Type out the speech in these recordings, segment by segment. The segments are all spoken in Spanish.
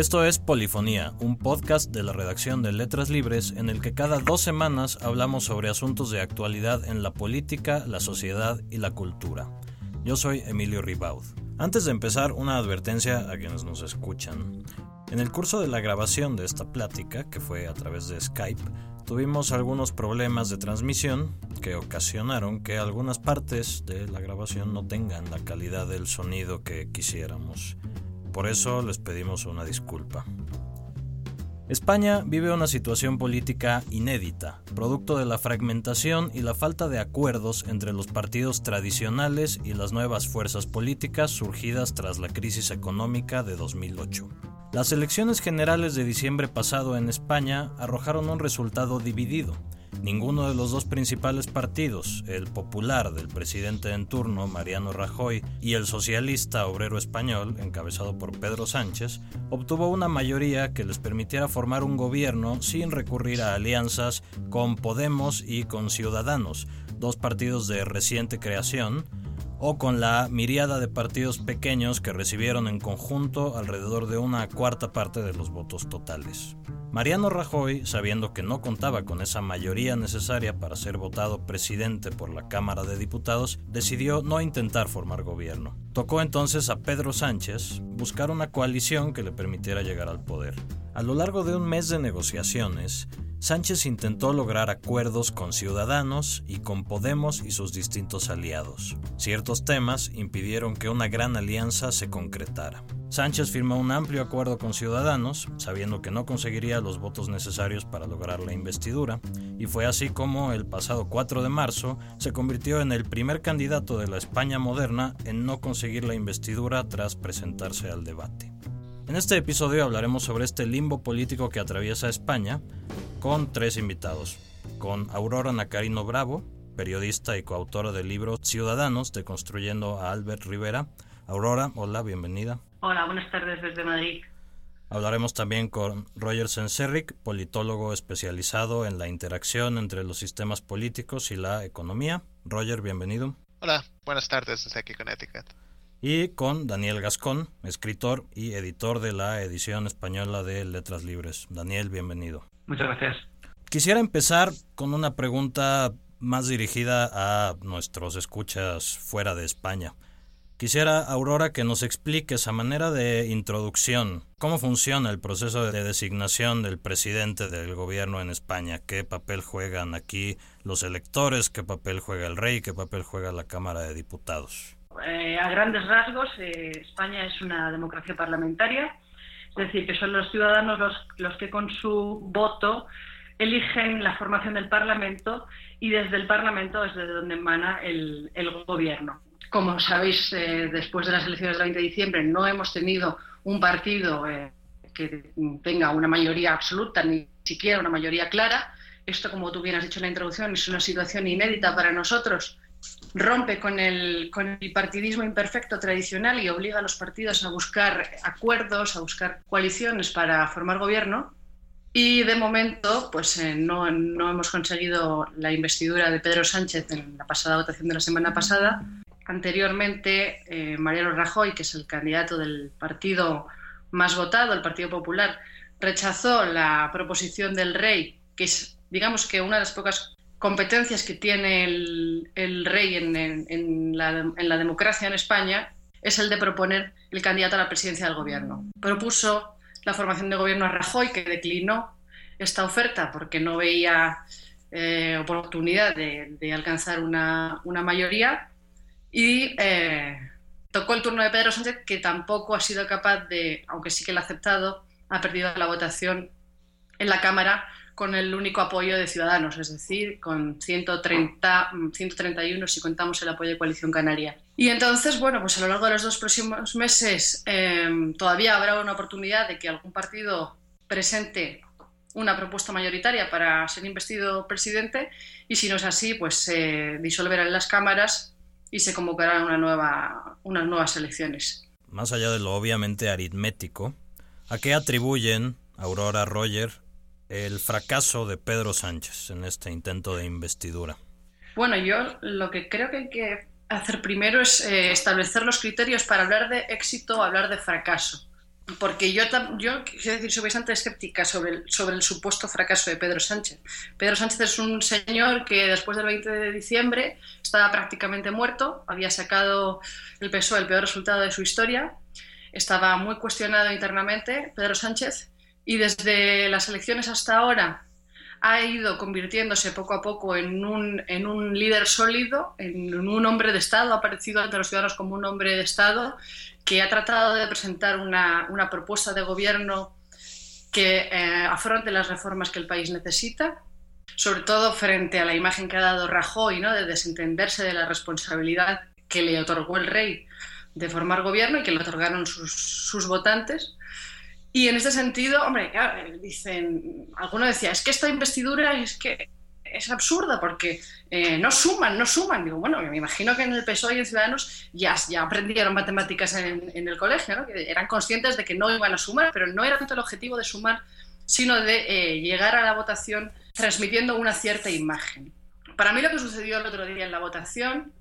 Esto es Polifonía, un podcast de la redacción de Letras Libres en el que cada dos semanas hablamos sobre asuntos de actualidad en la política, la sociedad y la cultura. Yo soy Emilio Ribaud. Antes de empezar, una advertencia a quienes nos escuchan. En el curso de la grabación de esta plática, que fue a través de Skype, tuvimos algunos problemas de transmisión que ocasionaron que algunas partes de la grabación no tengan la calidad del sonido que quisiéramos. Por eso les pedimos una disculpa. España vive una situación política inédita, producto de la fragmentación y la falta de acuerdos entre los partidos tradicionales y las nuevas fuerzas políticas surgidas tras la crisis económica de 2008. Las elecciones generales de diciembre pasado en España arrojaron un resultado dividido, Ninguno de los dos principales partidos, el popular del presidente en turno, Mariano Rajoy, y el socialista obrero español, encabezado por Pedro Sánchez, obtuvo una mayoría que les permitiera formar un gobierno sin recurrir a alianzas con Podemos y con Ciudadanos, dos partidos de reciente creación, o con la miriada de partidos pequeños que recibieron en conjunto alrededor de una cuarta parte de los votos totales. Mariano Rajoy, sabiendo que no contaba con esa mayoría necesaria para ser votado presidente por la Cámara de Diputados, decidió no intentar formar gobierno. Tocó entonces a Pedro Sánchez buscar una coalición que le permitiera llegar al poder. A lo largo de un mes de negociaciones, Sánchez intentó lograr acuerdos con Ciudadanos y con Podemos y sus distintos aliados. Ciertos temas impidieron que una gran alianza se concretara. Sánchez firmó un amplio acuerdo con Ciudadanos, sabiendo que no conseguiría los votos necesarios para lograr la investidura, y fue así como el pasado 4 de marzo se convirtió en el primer candidato de la España moderna en no conseguir la investidura tras presentarse al debate. En este episodio hablaremos sobre este limbo político que atraviesa España con tres invitados. Con Aurora Nacarino Bravo, periodista y coautora del libro Ciudadanos, deconstruyendo a Albert Rivera. Aurora, hola, bienvenida. Hola, buenas tardes desde Madrid. Hablaremos también con Roger Senserric, politólogo especializado en la interacción entre los sistemas políticos y la economía. Roger, bienvenido. Hola, buenas tardes desde aquí Connecticut y con Daniel Gascón, escritor y editor de la edición española de Letras Libres. Daniel, bienvenido. Muchas gracias. Quisiera empezar con una pregunta más dirigida a nuestros escuchas fuera de España. Quisiera, Aurora, que nos expliques a manera de introducción cómo funciona el proceso de designación del presidente del gobierno en España, qué papel juegan aquí los electores, qué papel juega el rey, qué papel juega la Cámara de Diputados. Eh, a grandes rasgos, eh, España es una democracia parlamentaria, es decir, que son los ciudadanos los, los que con su voto eligen la formación del Parlamento y desde el Parlamento es desde donde emana el, el gobierno. Como sabéis, eh, después de las elecciones del 20 de diciembre no hemos tenido un partido que tenga una mayoría absoluta, ni siquiera una mayoría clara. Esto, como tú bien has dicho en la introducción, es una situación inédita para nosotros rompe con el, con el partidismo imperfecto tradicional y obliga a los partidos a buscar acuerdos, a buscar coaliciones para formar gobierno. Y de momento, pues eh, no, hemos conseguido la investidura de Pedro Sánchez en la pasada votación de la semana pasada. Anteriormente, eh, Mariano Rajoy, que es el candidato del partido más votado, el Partido Popular, rechazó la proposición del rey, que es, digamos que una de las pocas competencias que tiene el, rey en, la, democracia en España es el de proponer el candidato a la presidencia del gobierno. Propuso la formación de gobierno a Rajoy, que declinó esta oferta porque no veía eh, oportunidad de, alcanzar una, mayoría y eh, tocó el turno de Pedro Sánchez, que tampoco ha sido capaz de, aunque sí que lo ha aceptado, ha perdido la votación en la Cámara con el único apoyo de Ciudadanos, es decir, con 130, 131 si contamos el apoyo de Coalición Canaria. Y entonces, bueno, pues a lo largo de los dos próximos meses em, todavía habrá una oportunidad de que algún partido presente una propuesta mayoritaria para ser investido presidente y si no es así, pues se disolverán las cámaras y se convocarán unas nuevas elecciones. Más allá de lo obviamente aritmético, ¿a qué atribuyen Aurora Roger el fracaso de Pedro Sánchez en este intento de investidura? Bueno, yo lo que creo que hay que hacer primero es eh, establecer los criterios para hablar de éxito o hablar de fracaso. porque yo, yo quiero decir, soy bastante escéptica sobre el, sobre el supuesto fracaso de Pedro Sánchez. Pedro Sánchez es un señor que después del 20 de diciembre estaba prácticamente muerto, había sacado el PSOE el peor resultado de su historia, estaba muy cuestionado internamente Pedro Sánchez y desde las elecciones hasta ahora ha ido convirtiéndose poco a poco en un, en un líder sólido, en un hombre de Estado, ha aparecido ante los ciudadanos como un hombre de Estado que ha tratado de presentar una, una propuesta de gobierno que eh, afronte las reformas que el país necesita, sobre todo frente a la imagen que ha dado Rajoy, ¿no? de desentenderse de la responsabilidad que le otorgó el rey de formar gobierno y que le otorgaron sus, sus votantes. Y en este sentido, hombre, dicen, alguno decía, es que esta investidura es que es absurda porque eh, no suman, no suman. Digo, bueno, me imagino que en el PSOE y en Ciudadanos ya, ya aprendieron matemáticas en, el colegio, ¿no? eran conscientes de que no iban a sumar, pero no era tanto el objetivo de sumar, sino de eh, llegar a la votación transmitiendo una cierta imagen. Para mí lo que sucedió el otro día en la votación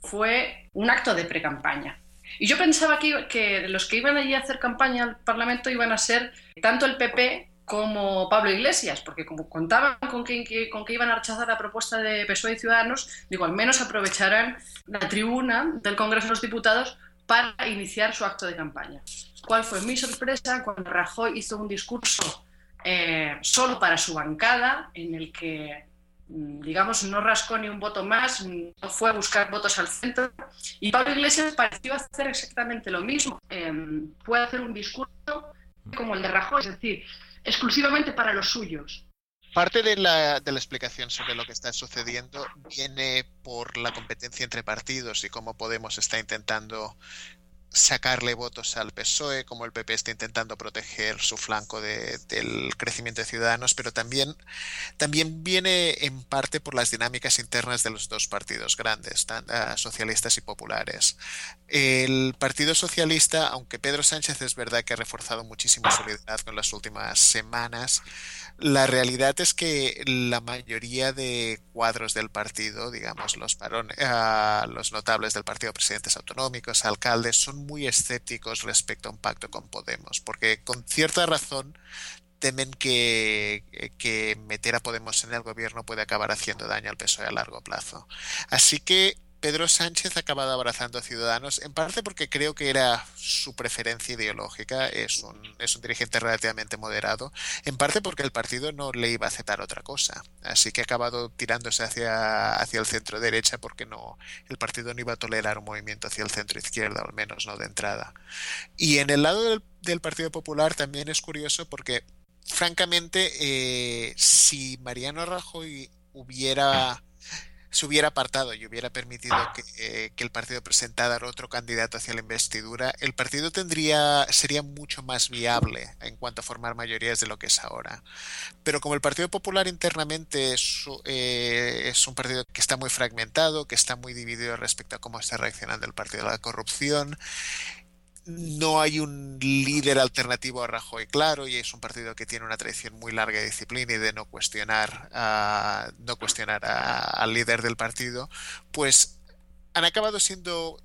fue un acto de pre-campaña. Y yo pensaba que, que los que iban allí a hacer campaña al Parlamento iban a ser tanto el PP como Pablo Iglesias, porque como contaban con que, con que iban a rechazar la propuesta de PSOE y Ciudadanos, digo, al menos aprovecharán la tribuna del Congreso de los Diputados para iniciar su acto de campaña. ¿Cuál fue mi sorpresa cuando Rajoy hizo un discurso eh, solo para su bancada, en el que, digamos, no rascó ni un voto más, no fue a buscar votos al centro, y Pablo Iglesias pareció hacer exactamente lo mismo. Eh, hacer un discurso como el de Rajoy, es decir, exclusivamente para los suyos. Parte de la, de la, explicación sobre lo que está sucediendo viene por la competencia entre partidos y cómo Podemos está intentando sacarle votos al PSOE, como el PP está intentando proteger su flanco de, del crecimiento de ciudadanos, pero también, también viene en parte por las dinámicas internas de los dos partidos grandes, uh, socialistas y populares. El Partido Socialista, aunque Pedro Sánchez es verdad que ha reforzado muchísimo su liderazgo en las últimas semanas, la realidad es que la mayoría de cuadros del partido, digamos, los, varones, uh, los notables del partido, presidentes autonómicos, alcaldes, son muy escépticos respecto a un pacto con Podemos, porque con cierta razón temen que, que meter a Podemos en el gobierno puede acabar haciendo daño al PSOE a largo plazo. Así que Pedro Sánchez ha acabado abrazando a Ciudadanos, en parte porque creo que era su preferencia ideológica, es un, es un dirigente relativamente moderado, en parte porque el partido no le iba a aceptar otra cosa. Así que ha acabado tirándose hacia, hacia el centro derecha porque no, el partido no iba a tolerar un movimiento hacia el centro izquierda, al menos no de entrada. Y en el lado del, Partido Popular también es curioso porque, francamente, eh, si Mariano Rajoy hubiera se hubiera apartado y hubiera permitido que, eh, el partido presentara otro candidato hacia la investidura, el partido tendría sería mucho más viable en cuanto a formar mayorías de lo que es ahora. Pero como el Partido Popular internamente es, eh, es un partido que está muy fragmentado, que está muy dividido respecto a cómo está reaccionando el partido a la corrupción, no hay un líder alternativo a Rajoy claro y es un partido que tiene una tradición muy larga de disciplina y de no cuestionar a, no cuestionar al líder del partido pues han acabado siendo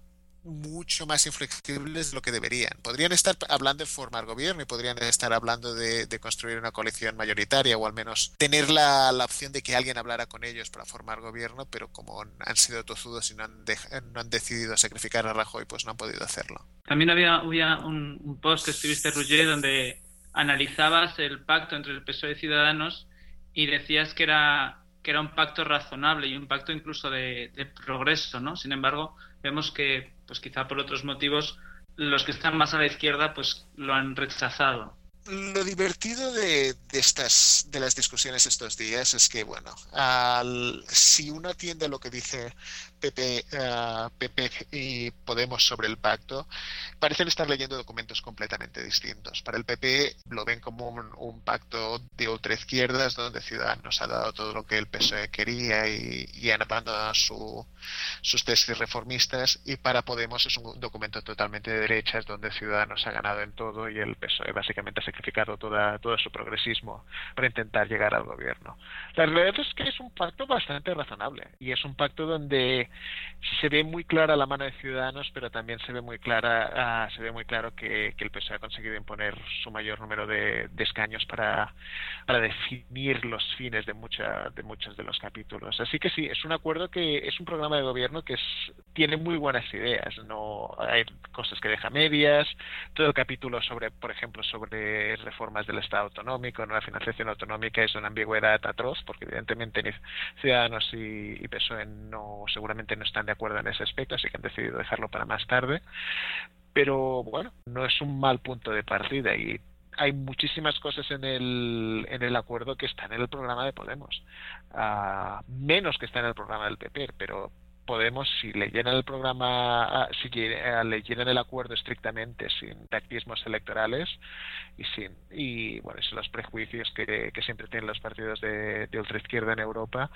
mucho más inflexibles de lo que deberían. Podrían estar hablando de formar gobierno y podrían estar hablando de, construir una coalición mayoritaria o al menos tener la, opción de que alguien hablara con ellos para formar gobierno, pero como han sido tozudos y no han, de, no han decidido sacrificar a Rajoy, pues no han podido hacerlo. También había, un, post que escribiste, Roger, donde analizabas el pacto entre el PSOE y Ciudadanos y decías que era que era un pacto razonable y un pacto incluso de, de progreso, ¿no? Sin embargo, vemos que pues quizá por otros motivos los que están más a la izquierda pues lo han rechazado. Lo divertido de, estas de las discusiones estos días es que bueno, al, si uno atiende a lo que dice PP, uh, PP y Podemos sobre el pacto, parecen estar leyendo documentos completamente distintos. Para el PP lo ven como un, pacto de ultraizquierdas donde Ciudadanos ha dado todo lo que el PSOE quería y, y han abandonado su, sus tesis reformistas y para Podemos es un documento totalmente de derechas donde Ciudadanos ha ganado en todo y el PSOE básicamente ha sacrificado toda, todo su progresismo para intentar llegar al gobierno. La realidad es que es un pacto bastante razonable y es un pacto donde se ve muy clara la mano de Ciudadanos, pero también se ve muy clara, uh, claro que, el PSOE ha conseguido imponer su mayor número de, escaños para, para, definir los fines de, mucha, de muchos de los capítulos. Así que sí, es un acuerdo que es un programa de gobierno que es, tiene muy buenas ideas. No hay cosas que deja medias. Todo el capítulo sobre, por ejemplo, sobre reformas del Estado autonómico, no la financiación autonómica es una ambigüedad atroz, porque evidentemente Ciudadanos y, y PSOE no seguramente no están de acuerdo en ese aspecto, así que han decidido dejarlo para más tarde. Pero bueno, no es un mal punto de partida y hay muchísimas cosas en el, en el acuerdo que están en el programa de Podemos. Uh, menos que está en el programa del PP, pero Podemos, si leyeran el programa, si leyeran el acuerdo estrictamente sin tactismos electorales y sin y bueno, sin los prejuicios que, que siempre tienen los partidos de, de ultraizquierda en Europa,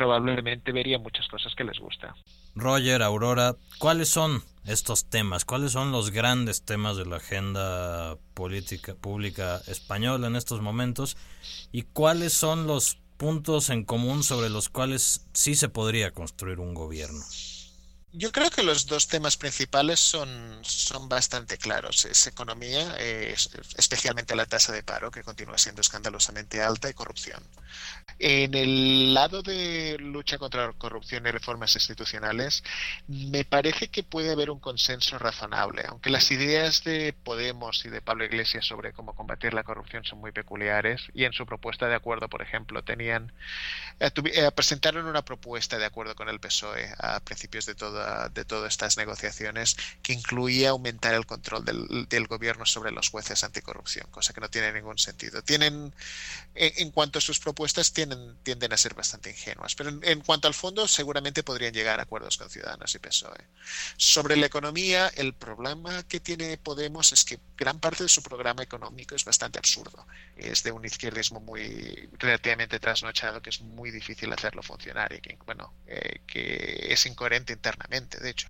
probablemente vería muchas cosas que les gusta. Roger, Aurora, ¿cuáles son estos temas? ¿Cuáles son los grandes temas de la agenda política pública española en estos momentos? ¿Y cuáles son los puntos en común sobre los cuales sí se podría construir un gobierno? Yo creo que los dos temas principales son, son bastante claros. Es economía, especialmente la tasa de paro, que continúa siendo escandalosamente alta, y corrupción. En el lado de lucha contra la corrupción y reformas institucionales, me parece que puede haber un consenso razonable, aunque las ideas de Podemos y de Pablo Iglesias sobre cómo combatir la corrupción son muy peculiares, y en su propuesta de acuerdo, por ejemplo, tenían eh, eh, presentaron una propuesta de acuerdo con el PSOE a principios de todo de todas estas negociaciones que incluía aumentar el control del, gobierno sobre los jueces anticorrupción, cosa que no tiene ningún sentido. Tienen, en, cuanto a sus propuestas, tienen, tienden a ser bastante ingenuas, pero en, en, cuanto al fondo, seguramente podrían llegar a acuerdos con Ciudadanos y PSOE. Sobre la economía, el problema que tiene Podemos es que gran parte de su programa económico es bastante absurdo. Es de un izquierdismo muy relativamente trasnochado que es muy difícil hacerlo funcionar y que, bueno, eh, que es incoherente internamente de hecho.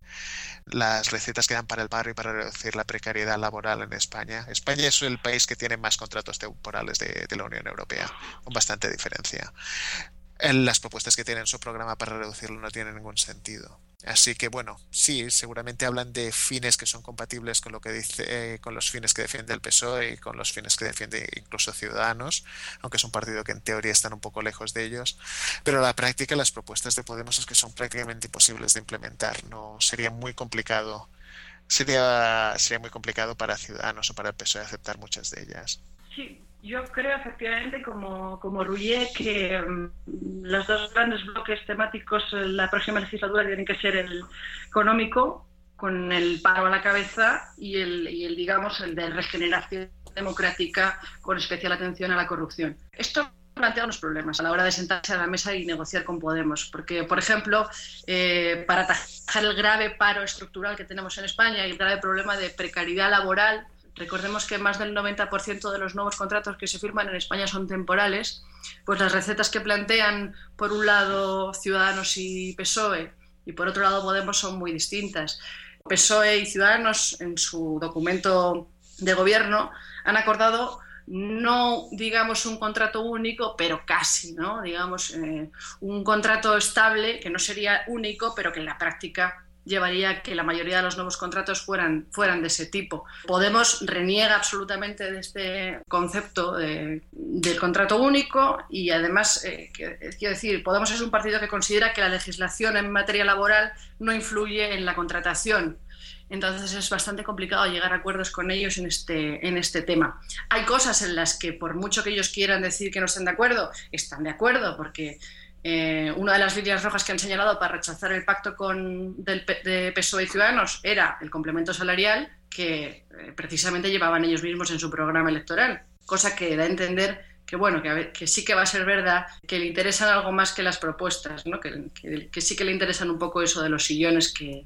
Las recetas que dan para el barrio y para reducir la precariedad laboral en España. España es el país que tiene más contratos temporales de, la Unión Europea, con bastante diferencia. Las propuestas que tienen en su programa para reducirlo no tienen ningún sentido. Así que bueno, sí, seguramente hablan de fines que son compatibles con lo que dice, eh, con los fines que defiende el PSOE y con los fines que defiende incluso Ciudadanos, aunque es un partido que en teoría están un poco lejos de ellos. Pero la práctica las propuestas de Podemos es que son prácticamente imposibles de implementar. No sería muy complicado, sería sería muy complicado para Ciudadanos o para el PSOE aceptar muchas de ellas. Sí, yo creo efectivamente, como, como que um, los dos grandes bloques temáticos en la próxima legislatura tienen que ser el económico, con el paro a la cabeza, y el, y el digamos, el de regeneración democrática, con especial atención a la corrupción. Esto plantea unos problemas a la hora de sentarse a la mesa y negociar con Podemos, porque, por ejemplo, eh, para atajar el grave paro estructural que tenemos en España y el grave problema de precariedad laboral, recordemos que más del 90% de los nuevos contratos que se firman en España son temporales, pues las recetas que plantean, por un lado, Ciudadanos y PSOE, y por otro lado, Podemos, son muy distintas. PSOE y Ciudadanos, en su documento de gobierno, han acordado no digamos un contrato único, pero casi, ¿no? Digamos, eh, un contrato estable que no sería único, pero que en la práctica llevaría a que la mayoría de los nuevos contratos fueran, fueran de ese tipo. Podemos reniega absolutamente de este concepto de, contrato único y además, eh, quiero decir, Podemos es un partido que considera que la legislación en materia laboral no influye en la contratación. Entonces es bastante complicado llegar a acuerdos con ellos en este, en este tema. Hay cosas en las que por mucho que ellos quieran decir que no están de acuerdo, están de acuerdo porque eh, una de las líneas rojas que han señalado para rechazar el pacto con, del, de PSOE y Ciudadanos era el complemento salarial que eh, precisamente llevaban ellos mismos en su programa electoral, cosa que da a entender que bueno, que, sí que va a ser verdad, que le interesan algo más que las propuestas, ¿no? que, sí que le interesan un poco eso de los sillones que,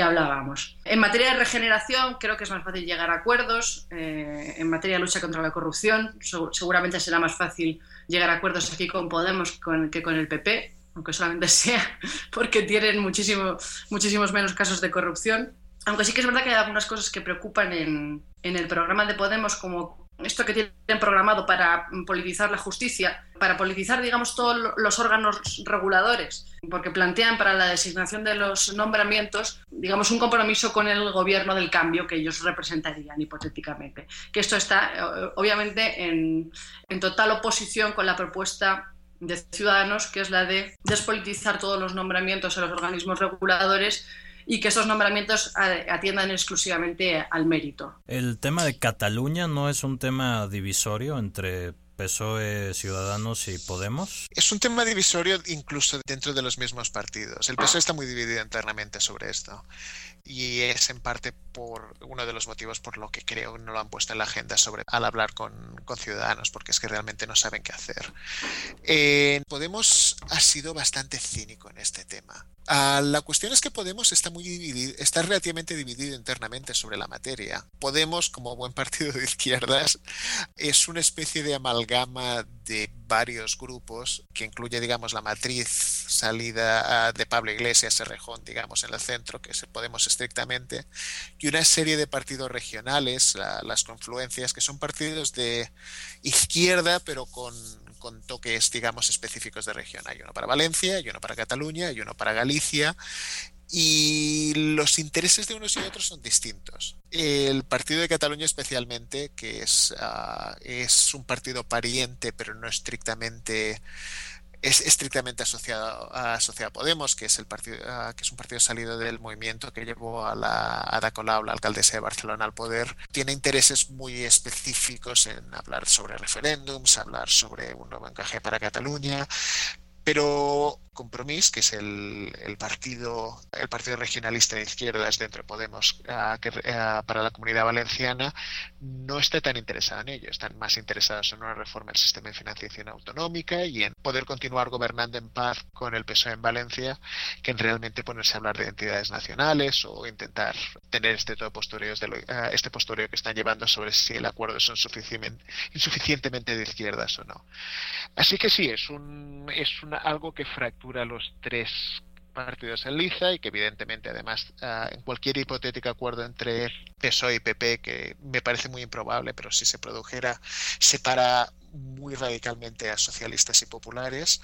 hablábamos. En materia de regeneración creo que es más fácil llegar a acuerdos, eh, en materia de lucha contra la corrupción seguramente será más fácil llegar a acuerdos aquí con Podemos que con el PP, aunque solamente sea porque tienen muchísimo, muchísimos menos casos de corrupción. Aunque sí que es verdad que hay algunas cosas que preocupan en, en el programa de Podemos, como esto que tienen programado para politizar la justicia, para politizar, digamos, todos los órganos reguladores, porque plantean para la designación de los nombramientos, digamos, un compromiso con el gobierno del cambio que ellos representarían hipotéticamente. Que esto está, eh, obviamente, en, en total oposición con la propuesta de Ciudadanos, que es la de despolitizar todos los nombramientos en los organismos reguladores y que esos nombramientos atiendan exclusivamente al mérito. ¿El tema de Cataluña no es un tema divisorio entre PSOE, Ciudadanos y Podemos? Es un tema divisorio incluso dentro de los mismos partidos. El PSOE está muy dividido internamente sobre esto y es en parte por uno de los motivos por lo que creo no lo han puesto en la agenda al hablar con, ciudadanos porque es que realmente no saben qué hacer. Eh, Podemos ha sido bastante cínico en este tema. Ah, la cuestión es que Podemos está muy dividido, está relativamente dividido internamente sobre la materia. Podemos, como buen partido de izquierdas, es una especie de amalgama de varios grupos que incluye, digamos, la matriz salida ah, de Pablo Iglesias, Rejón, digamos, en el centro, que es Podemos estrictamente, y una serie de partidos regionales, las confluencias, que son partidos de izquierda, pero con, con, toques, digamos, específicos de región. Hay uno para Valencia, hay uno para Cataluña, hay uno para Galicia, y los intereses de unos y otros son distintos. El partido de Cataluña especialmente, que es, ah, es un partido pariente, pero no estrictamente es estrictamente asociado, asociado a Podemos, que es el partido, que es un partido salido del movimiento que llevó a la Ada Colau, la alcaldesa de Barcelona, al poder. Tiene intereses muy específicos en hablar sobre referéndums, hablar sobre un nuevo encaje para Cataluña, pero Compromís, que es el, partido el partido regionalista de izquierdas dentro de Podemos para la comunidad valenciana, no está tan interesado en ello. Están más interesados en una reforma del sistema de financiación autonómica y en poder continuar gobernando en paz con el PSOE en Valencia que en realmente ponerse a hablar de entidades nacionales o intentar tener este todo postureo, este postureo que están llevando sobre si el acuerdo son insuficientemente de izquierdas o no. Así que sí, es un es algo que fractura los tres partidos en liza y que evidentemente además ah, en cualquier hipotético acuerdo entre PSOE y PP que me parece muy improbable pero si se produjera separa muy radicalmente a socialistas y populares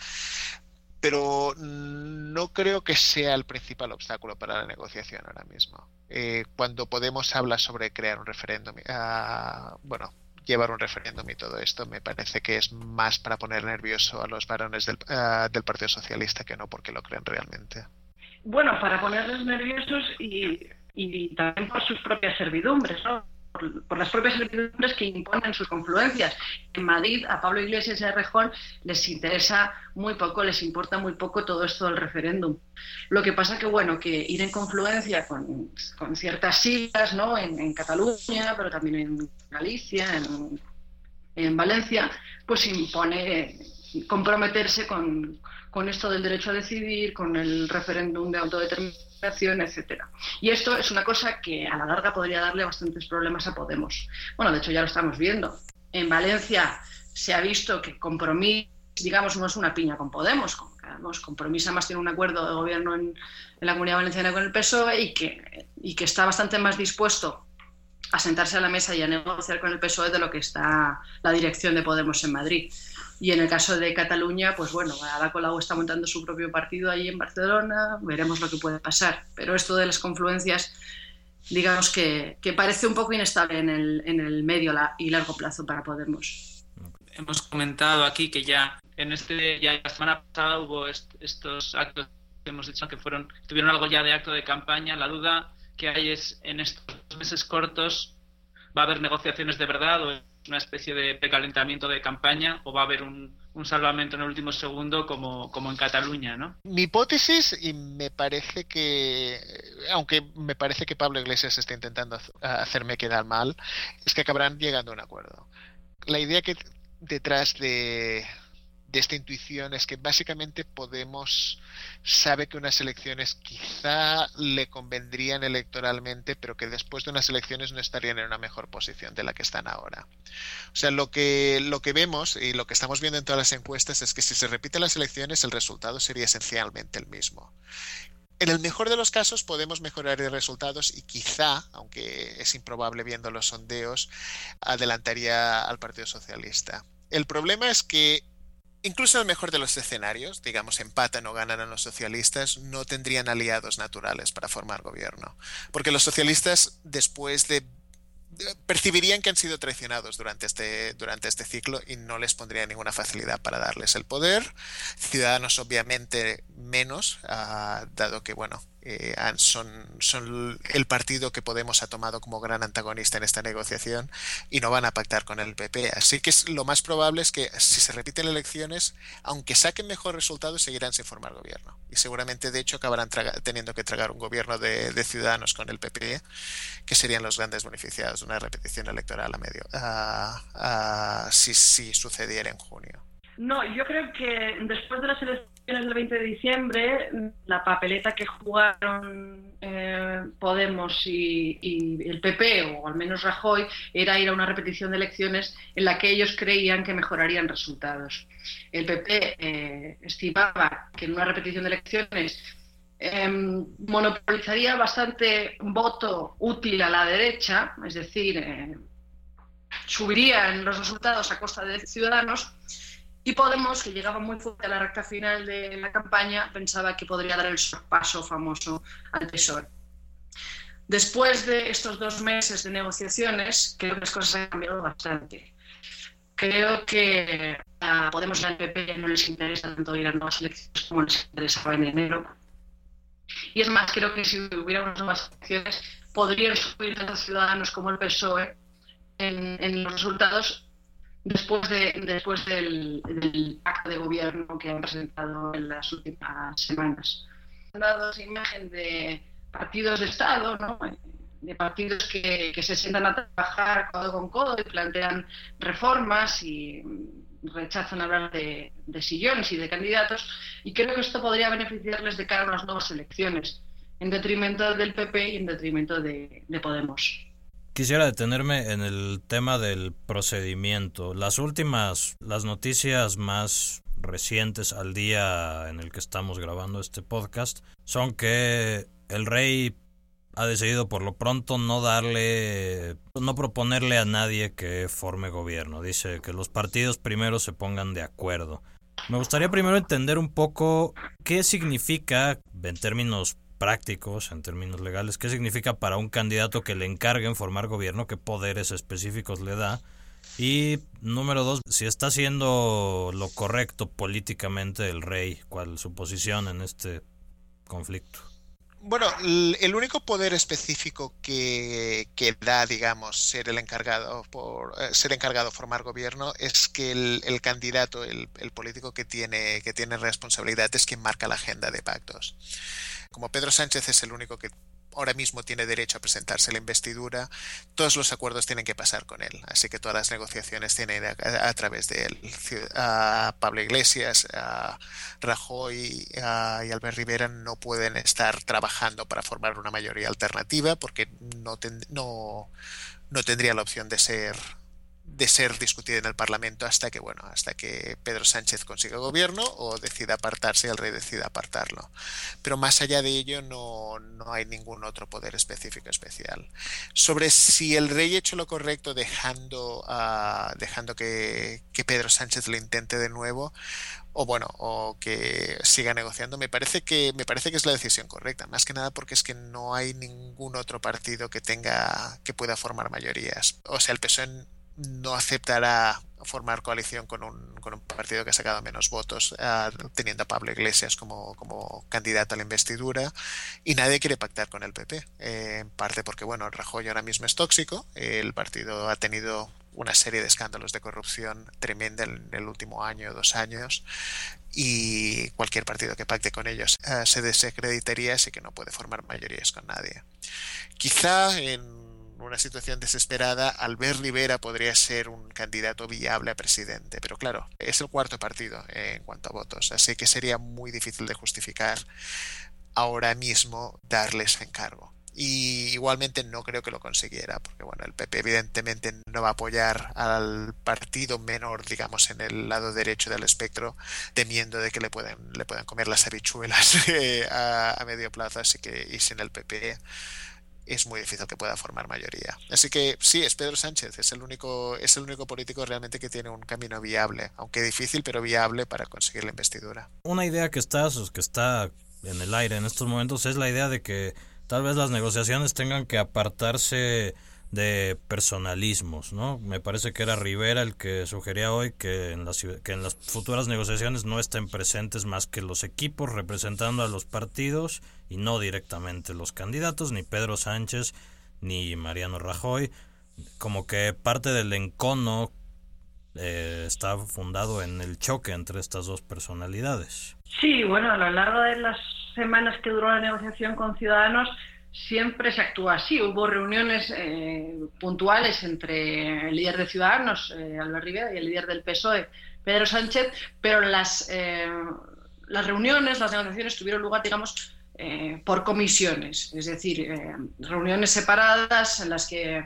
pero no creo que sea el principal obstáculo para la negociación ahora mismo. Eh, cuando Podemos habla sobre crear un referéndum, ah, bueno, llevar un referéndum y todo esto me parece que es más para poner nervioso a los varones del, del Partido Socialista que no porque lo creen realmente. Bueno, para ponerles nerviosos y, y también por sus propias servidumbres, ¿no? Por, las propias servidumbres que imponen sus confluencias. En Madrid, a Pablo Iglesias y a Rejón les interesa muy poco, les importa muy poco todo esto del referéndum. Lo que pasa que, bueno, que ir en confluencia con, ciertas siglas, ¿no? En, Cataluña, pero también en Galicia, en, en Valencia, pues impone comprometerse con, con esto del derecho a decidir, con el referéndum de autodeterminación etcétera. Y esto es una cosa que a la larga podría darle bastantes problemas a Podemos. Bueno, de hecho ya lo estamos viendo. En Valencia se ha visto que Compromís, digamos, no es una piña con Podemos, Compromís además tiene un acuerdo de gobierno en, la Comunidad Valenciana con el PSOE y que, y que está bastante más dispuesto a sentarse a la mesa y a negociar con el PSOE de lo que está la dirección de Podemos en Madrid. Y en el caso de Cataluña, pues bueno, Ada Colau está montando su propio partido ahí en Barcelona, veremos lo que puede pasar. Pero esto de las confluencias, digamos que, que parece un poco inestable en el, en el medio y largo plazo para Podemos. Hemos comentado aquí que ya en este ya la semana pasada hubo estos actos que hemos dicho que fueron tuvieron algo ya de acto de campaña. La duda que hay es en estos meses cortos va a haber negociaciones de verdad o una especie de precalentamiento de campaña o va a haber un, salvamento en el último segundo como, como en Cataluña, ¿no? Mi hipótesis, y me parece que, aunque me parece que Pablo Iglesias está intentando hacerme quedar mal, es que acabarán llegando a un acuerdo. La idea que detrás de, de esta intuición es que básicamente Podemos sabe que unas elecciones quizá le convendrían electoralmente, pero que después de unas elecciones no estarían en una mejor posición de la que están ahora. O sea, lo que, lo que vemos y lo que estamos viendo en todas las encuestas es que si se repiten las elecciones el resultado sería esencialmente el mismo. En el mejor de los casos podemos mejorar los resultados y quizá, aunque es improbable viendo los sondeos, adelantaría al Partido Socialista. El problema es que incluso en el mejor de los escenarios, digamos, empatan o ganan a los socialistas, no tendrían aliados naturales para formar gobierno. Porque los socialistas, después de percibirían que han sido traicionados durante este, durante este ciclo y no les pondría ninguna facilidad para darles el poder. Ciudadanos obviamente menos, ah, dado que, bueno, eh, son, son el partido que Podemos ha tomado como gran antagonista en esta negociación y no van a pactar con el PP. Así que lo más probable es que si se repiten elecciones, aunque saquen mejor resultados, seguirán sin formar gobierno. Y seguramente, de hecho, acabarán teniendo que tragar un gobierno de, ciudadanos con el PP, que serían los grandes beneficiados de una repetición electoral a medio, si, si sucediera en junio. No, yo creo que después de las elecciones el 20 de diciembre, la papeleta que jugaron eh, Podemos y, el PP, o al menos Rajoy, era ir a una repetición de elecciones en la que ellos creían que mejorarían resultados. El PP eh, estimaba que en una repetición de elecciones em, monopolizaría bastante voto útil a la derecha, es decir, eh, subirían los resultados a costa de ciudadanos y Podemos, que llegaba muy fuerte a la recta final de la campaña, pensaba que podría dar el paso famoso al PSOE. Después de estos dos meses de negociaciones, creo que las cosas han cambiado bastante. Creo que a Podemos y al PP no les interesa tanto ir a nuevas elecciones como les interesaba en enero. Y es más, creo que si hubiera unas nuevas elecciones, podrían subir tanto ciudadanos como el PSOE en, en los resultados después, de, después del, del, pacto de gobierno que han presentado en las últimas semanas. Han dado esa imagen de partidos de Estado, ¿no? de partidos que, se sientan a trabajar codo con codo y plantean reformas y rechazan hablar de, sillones y de candidatos. Y creo que esto podría beneficiarles de cara a unas nuevas elecciones, en detrimento del PP y en detrimento de, de Podemos. Quisiera detenerme en el tema del procedimiento. Las últimas, las noticias más recientes al día en el que estamos grabando este podcast son que el rey ha decidido por lo pronto no darle, no proponerle a nadie que forme gobierno. Dice que los partidos primero se pongan de acuerdo. Me gustaría primero entender un poco qué significa, en términos prácticos, en términos legales, qué significa para un candidato que le encarguen formar gobierno, qué poderes específicos le da. Y número dos, si está haciendo lo correcto políticamente el rey, cuál su posición en este conflicto. Bueno, el único poder específico que, que, da, digamos, ser el encargado por eh, ser encargado formar gobierno es que el, el candidato, el, el, político que tiene, que tiene responsabilidad es quien marca la agenda de pactos. Como Pedro Sánchez es el único que ahora mismo tiene derecho a presentarse la investidura, todos los acuerdos tienen que pasar con él. Así que todas las negociaciones tienen a, través de él. A Pablo Iglesias, a Rajoy y Albert Rivera no pueden estar trabajando para formar una mayoría alternativa porque no, no tendría la opción de ser de ser discutida en el Parlamento hasta que, bueno, hasta que Pedro Sánchez consiga gobierno o decida apartarse y el rey decida apartarlo. Pero más allá de ello no, no hay ningún otro poder específico especial. Sobre si el rey ha hecho lo correcto dejando, dejando que, que Pedro Sánchez lo intente de nuevo, o bueno, o que siga negociando, me parece que me parece que es la decisión correcta, más que nada porque es que no hay ningún otro partido que tenga que pueda formar mayorías. O sea, el PSOE no aceptará formar coalición con un, con un partido que ha sacado menos votos, uh, teniendo a Pablo Iglesias como, candidato a la investidura, y nadie quiere pactar con el PP, eh, en parte porque, bueno, Rajoy ahora mismo es tóxico, el partido ha tenido una serie de escándalos de corrupción tremenda en el último año o dos años, y cualquier partido que pacte con ellos uh, se desacreditaría, así que no puede formar mayorías con nadie. Quizá en una situación desesperada, Albert Rivera podría ser un candidato viable a presidente. Pero claro, es el cuarto partido en cuanto a votos, así que sería muy difícil de justificar ahora mismo darles encargo. y igualmente no creo que lo consiguiera, porque bueno, el PP evidentemente no va a apoyar al partido menor, digamos, en el lado derecho del espectro, temiendo de que le pueden, le puedan comer las habichuelas eh, a, medio plazo, así que y sin el PP es muy difícil que pueda formar mayoría. Así que sí, es Pedro Sánchez, es el único, es el único político realmente que tiene un camino viable, aunque difícil, pero viable para conseguir la investidura. Una idea que está, que está en el aire en estos momentos es la idea de que tal vez las negociaciones tengan que apartarse de personalismos, ¿no? Me parece que era Rivera el que sugería hoy que en, las, que en las futuras negociaciones no estén presentes más que los equipos representando a los partidos y no directamente los candidatos, ni Pedro Sánchez ni Mariano Rajoy, como que parte del encono eh, está fundado en el choque entre estas dos personalidades. Sí, bueno, a lo largo de las semanas que duró la negociación con Ciudadanos, siempre se actúa así. Hubo reuniones eh, puntuales entre el líder de Ciudadanos, eh, Albert Rivera, y el líder del PSOE, Pedro Sánchez, pero las, eh, las reuniones, las negociaciones tuvieron lugar, digamos, por comisiones, es decir, reuniones separadas en las que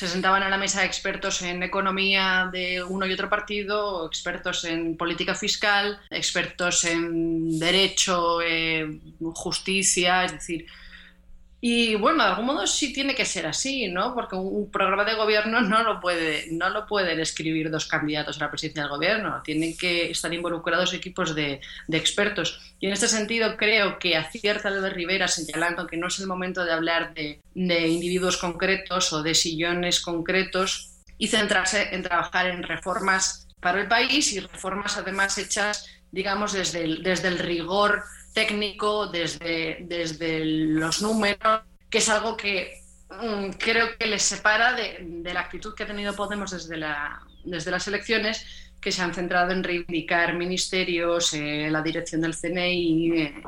se sentaban a la mesa expertos en economía de uno y otro partido, expertos en política fiscal, expertos en derecho, eh, justicia, es decir, y bueno, de algún modo sí tiene que ser así, ¿no? Porque un programa de gobierno no lo puede, no lo pueden escribir dos candidatos a la presidencia del gobierno. Tienen que estar involucrados equipos de, de expertos. Y en este sentido creo que acierta de Rivera señalando que no es el momento de hablar de, de individuos concretos o de sillones concretos y centrarse en trabajar en reformas para el país y reformas además hechas, digamos, desde el, desde el rigor técnico, desde, desde los números, que es algo que mm, creo que les separa de, la actitud que ha tenido Podemos desde, la, desde las elecciones, que se han centrado en reivindicar ministerios, eh, la dirección del CNI, eh,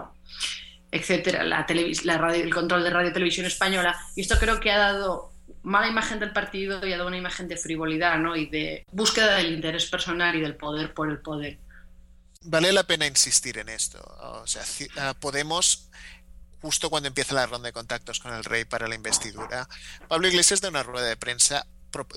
etcétera, la, la radio, el control de radio televisión española. Y esto creo que ha dado mala imagen del partido y ha dado una imagen de frivolidad ¿no? y de búsqueda del interés personal y del poder por el poder vale la pena insistir en esto. O sea, ah, Podemos, justo cuando empieza la ronda de contactos con el rey para la investidura, Pablo Iglesias da una rueda de prensa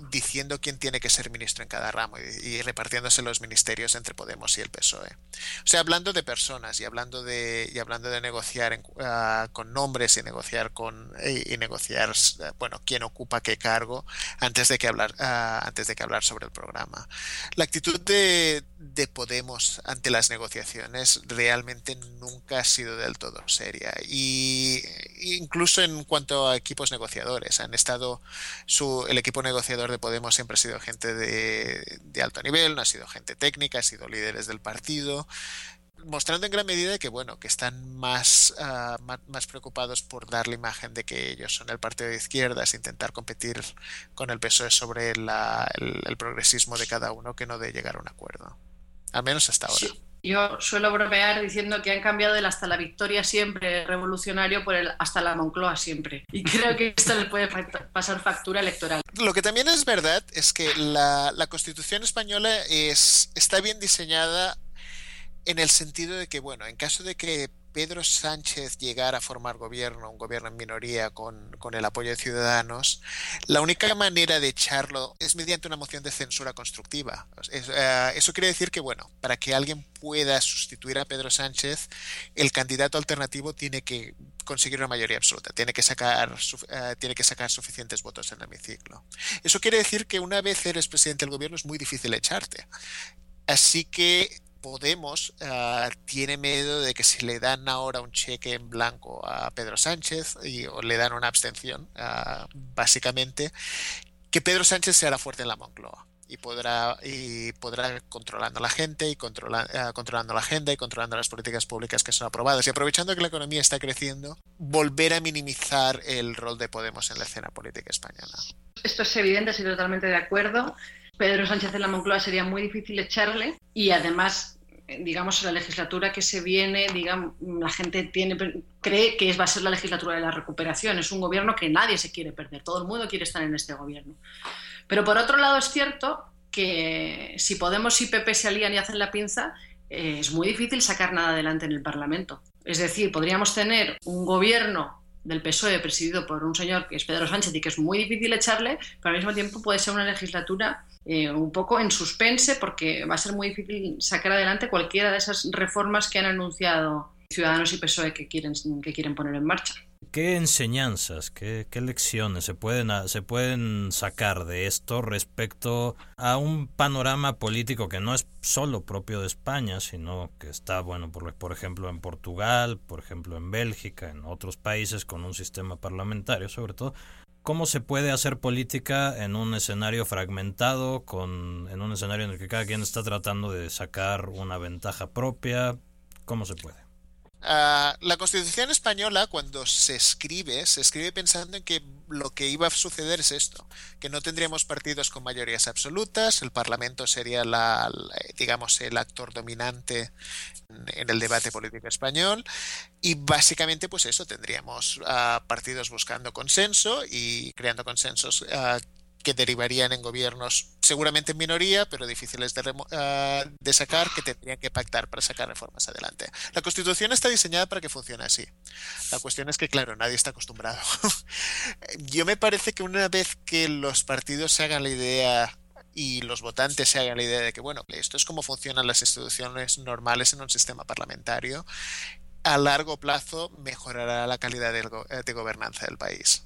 diciendo quién tiene que ser ministro en cada ramo y, repartiéndose los ministerios entre Podemos y el PSOE. O sea, hablando de personas y hablando de y hablando de negociar ah, con nombres y negociar con y, negociar bueno quién ocupa qué cargo antes de que hablar ah, antes de que hablar sobre el programa. La actitud de, de Podemos ante las negociaciones realmente nunca ha sido del todo seria y incluso en cuanto a equipos negociadores han estado su el equipo negociador de Podemos siempre ha sido gente de, alto nivel, no ha sido gente técnica, ha sido líderes del partido, mostrando en gran medida que bueno que están más, ah, más, preocupados por dar la imagen de que ellos son el partido de izquierdas intentar competir con el PSOE sobre el, progresismo de cada uno que no de llegar a un acuerdo. Al menos hasta ahora yo suelo bromear diciendo que han cambiado del hasta la victoria siempre revolucionario por el hasta la Moncloa siempre. Y creo que esto le puede pasar factura electoral. Lo que también es verdad es que la, la Constitución española es, está bien diseñada en el sentido de que, bueno, en caso de que Pedro Sánchez llegara a formar gobierno, un gobierno en minoría con, el apoyo de Ciudadanos, la única manera de echarlo es mediante una moción de censura constructiva. Eh, eso quiere decir que, bueno, para que alguien pueda sustituir a Pedro Sánchez, el candidato alternativo tiene que conseguir una mayoría absoluta, tiene que sacar, eh, tiene que sacar suficientes votos en el hemiciclo. Eso quiere decir que una vez eres presidente del gobierno es muy difícil echarte. Así que Podemos ah, tiene miedo de que si le dan ahora un cheque en blanco a Pedro Sánchez y, o le dan una abstención, ah, básicamente, que Pedro Sánchez se hará fuerte en la Moncloa y podrá y podrá controlando a la gente y controla, ah, controlando la agenda y controlando las políticas públicas que son aprobadas. Y aprovechando que la economía está creciendo volver a minimizar el rol de Podemos en la escena política española. Esto es evidente estoy totalmente de acuerdo. Pedro Sánchez en la Moncloa sería muy difícil echarle y además digamos, la legislatura que se viene, digamos, la gente tiene, cree que va a ser la legislatura de la recuperación. Es un gobierno que nadie se quiere perder, todo el mundo quiere estar en este gobierno. Pero por otro lado es cierto que si Podemos y PP se alían y hacen la pinza, eh, es muy difícil sacar nada adelante en el Parlamento. Es decir, podríamos tener un gobierno del PSOE presidido por un señor que es Pedro Sánchez y que es muy difícil echarle, pero al mismo tiempo puede ser una legislatura eh, un poco en suspense porque va a ser muy difícil sacar adelante cualquiera de esas reformas que han anunciado Ciudadanos y PSOE que quieren, que quieren poner en marcha. ¿Qué enseñanzas, qué, lecciones se pueden, se pueden sacar de esto respecto a un panorama político que no es solo propio de España, sino que está, bueno, por, por ejemplo, en Portugal, por ejemplo, en Bélgica, en otros países con un sistema parlamentario, sobre todo? ¿Cómo se puede hacer política en un escenario fragmentado, con, en un escenario en el que cada quien está tratando de sacar una ventaja propia? ¿Cómo se puede? Ah, la Constitución española, cuando se escribe, se escribe pensando en que lo que iba a suceder es esto, que no tendríamos partidos con mayorías absolutas, el Parlamento sería la, digamos, el actor dominante en el debate político español y básicamente pues eso tendríamos ah, partidos buscando consenso y creando consensos uh, que derivarían en gobiernos seguramente en minoría, pero difíciles ah, de, sacar, que tendrían que pactar para sacar reformas adelante. La Constitución está diseñada para que funcione así. La cuestión es que, claro, nadie está acostumbrado. Yo me parece que una vez que los partidos se hagan la idea y los votantes se hagan la idea de que, bueno, esto es como funcionan las instituciones normales en un sistema parlamentario, a largo plazo mejorará la calidad de gobernanza del país.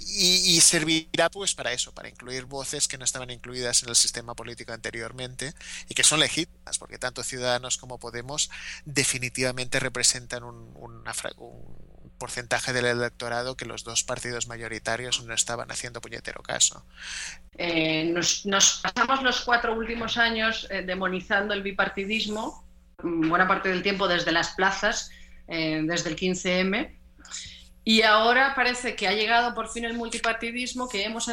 Y, servirá pues para eso, para incluir voces que no estaban incluidas en el sistema político anteriormente y que son legítimas, porque tanto Ciudadanos como Podemos definitivamente representan un, un porcentaje del electorado que los dos partidos mayoritarios no estaban haciendo puñetero caso. Eh, nos, pasamos los cuatro últimos años eh, demonizando el bipartidismo, buena parte del tiempo desde las plazas, eh, desde el 15M y ahora parece que ha llegado por fin el multipartidismo, que hemos,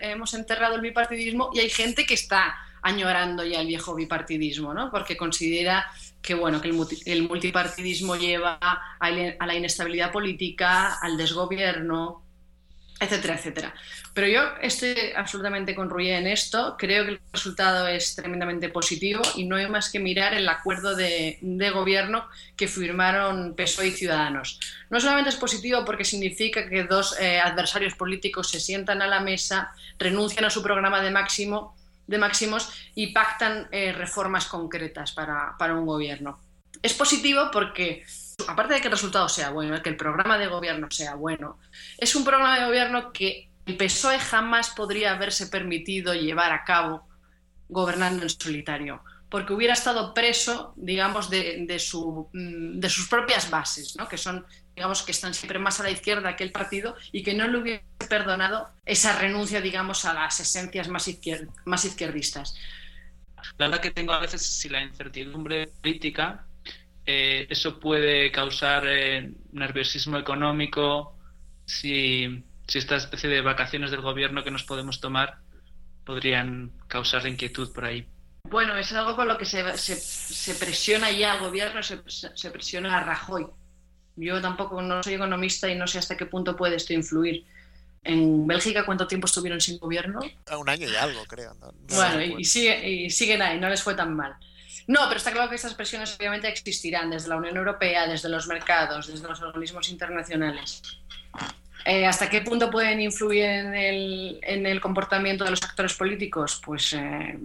hemos enterrado el bipartidismo y hay gente que está añorando ya el viejo bipartidismo, ¿no? porque considera que, bueno, que el, multipartidismo lleva a la inestabilidad política, al desgobierno, etcétera, etcétera. Pero yo estoy absolutamente con Ruye en esto. Creo que el resultado es tremendamente positivo y no hay más que mirar el acuerdo de, gobierno que firmaron PSOE y Ciudadanos. No solamente es positivo porque significa que dos eh, adversarios políticos se sientan a la mesa, renuncian a su programa de máximo de máximos y pactan eh, reformas concretas para, para un gobierno. Es positivo porque aparte de que el resultado sea bueno, que el programa de gobierno sea bueno, es un programa de gobierno que el PSOE jamás podría haberse permitido llevar a cabo gobernando en solitario, porque hubiera estado preso, digamos, de, mm, de sus propias bases, ¿no? que son, digamos, que están siempre más a la izquierda que el partido y que no le hubiera perdonado esa renuncia, digamos, a las esencias más, más izquierdistas. La verdad que tengo a veces, si la incertidumbre política eh, eso puede causar eh, nerviosismo económico, si, esta especie de vacaciones del gobierno que nos podemos tomar podrían causar inquietud por ahí. Bueno, es algo con lo que se, presiona ya al gobierno, se, se, presiona a Rajoy. Yo tampoco no soy economista y no sé hasta qué punto puede esto influir. En Bélgica, ¿cuánto tiempo estuvieron sin gobierno? Un año y algo, creo. bueno, y, y siguen ahí, no les fue tan mal. No, pero está claro que estas presiones obviamente existirán desde la Unión Europea, desde los mercados, desde los organismos internacionales. Eh, ¿Hasta qué punto pueden influir en el, comportamiento de los actores políticos? Pues eh,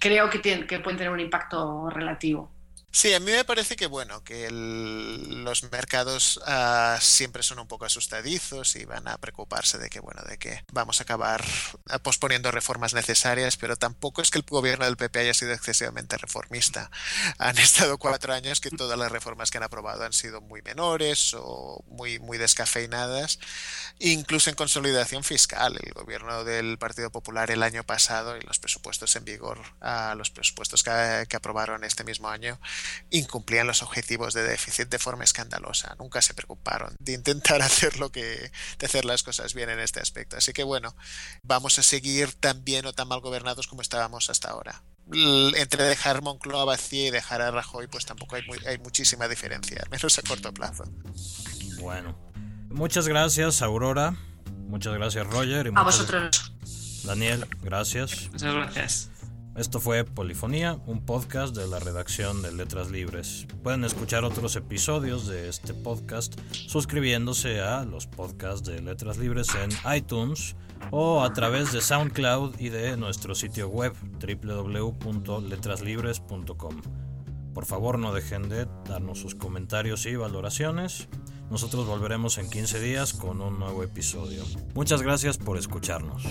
creo que, que pueden tener un impacto relativo. Sí, a mí me parece que bueno, que los mercados ah, siempre son un poco asustadizos y van a preocuparse de que bueno, de que vamos a acabar ah, posponiendo reformas necesarias, pero tampoco es que el gobierno del PP haya sido excesivamente reformista. Han estado cuatro años que todas las reformas que han aprobado han sido muy menores o muy muy descafeinadas, incluso en consolidación fiscal. El gobierno del Partido Popular el año pasado y los presupuestos en vigor, ah, los presupuestos que aprobaron este mismo año incumplían los objetivos de déficit de forma escandalosa. Nunca se preocuparon de intentar hacer lo que, de hacer las cosas bien en este aspecto. Así que bueno, vamos a seguir tan bien o tan mal gobernados como estábamos hasta ahora. Entre dejar Moncloa vacía y dejar a Rajoy, pues tampoco hay, hay muchísima diferencia, al menos a corto plazo. Bueno, muchas gracias, Aurora. Muchas gracias, Roger. a vosotros. Daniel, gracias. Muchas gracias. Esto fue Polifonía, un podcast de la redacción de Letras Libres. Pueden escuchar otros episodios de este podcast suscribiéndose a los podcasts de Letras Libres en iTunes o a través de SoundCloud y de nuestro sitio web www.letraslibres.com. Por favor no dejen de darnos sus comentarios y valoraciones. Nosotros volveremos en 15 días con un nuevo episodio. Muchas gracias por escucharnos.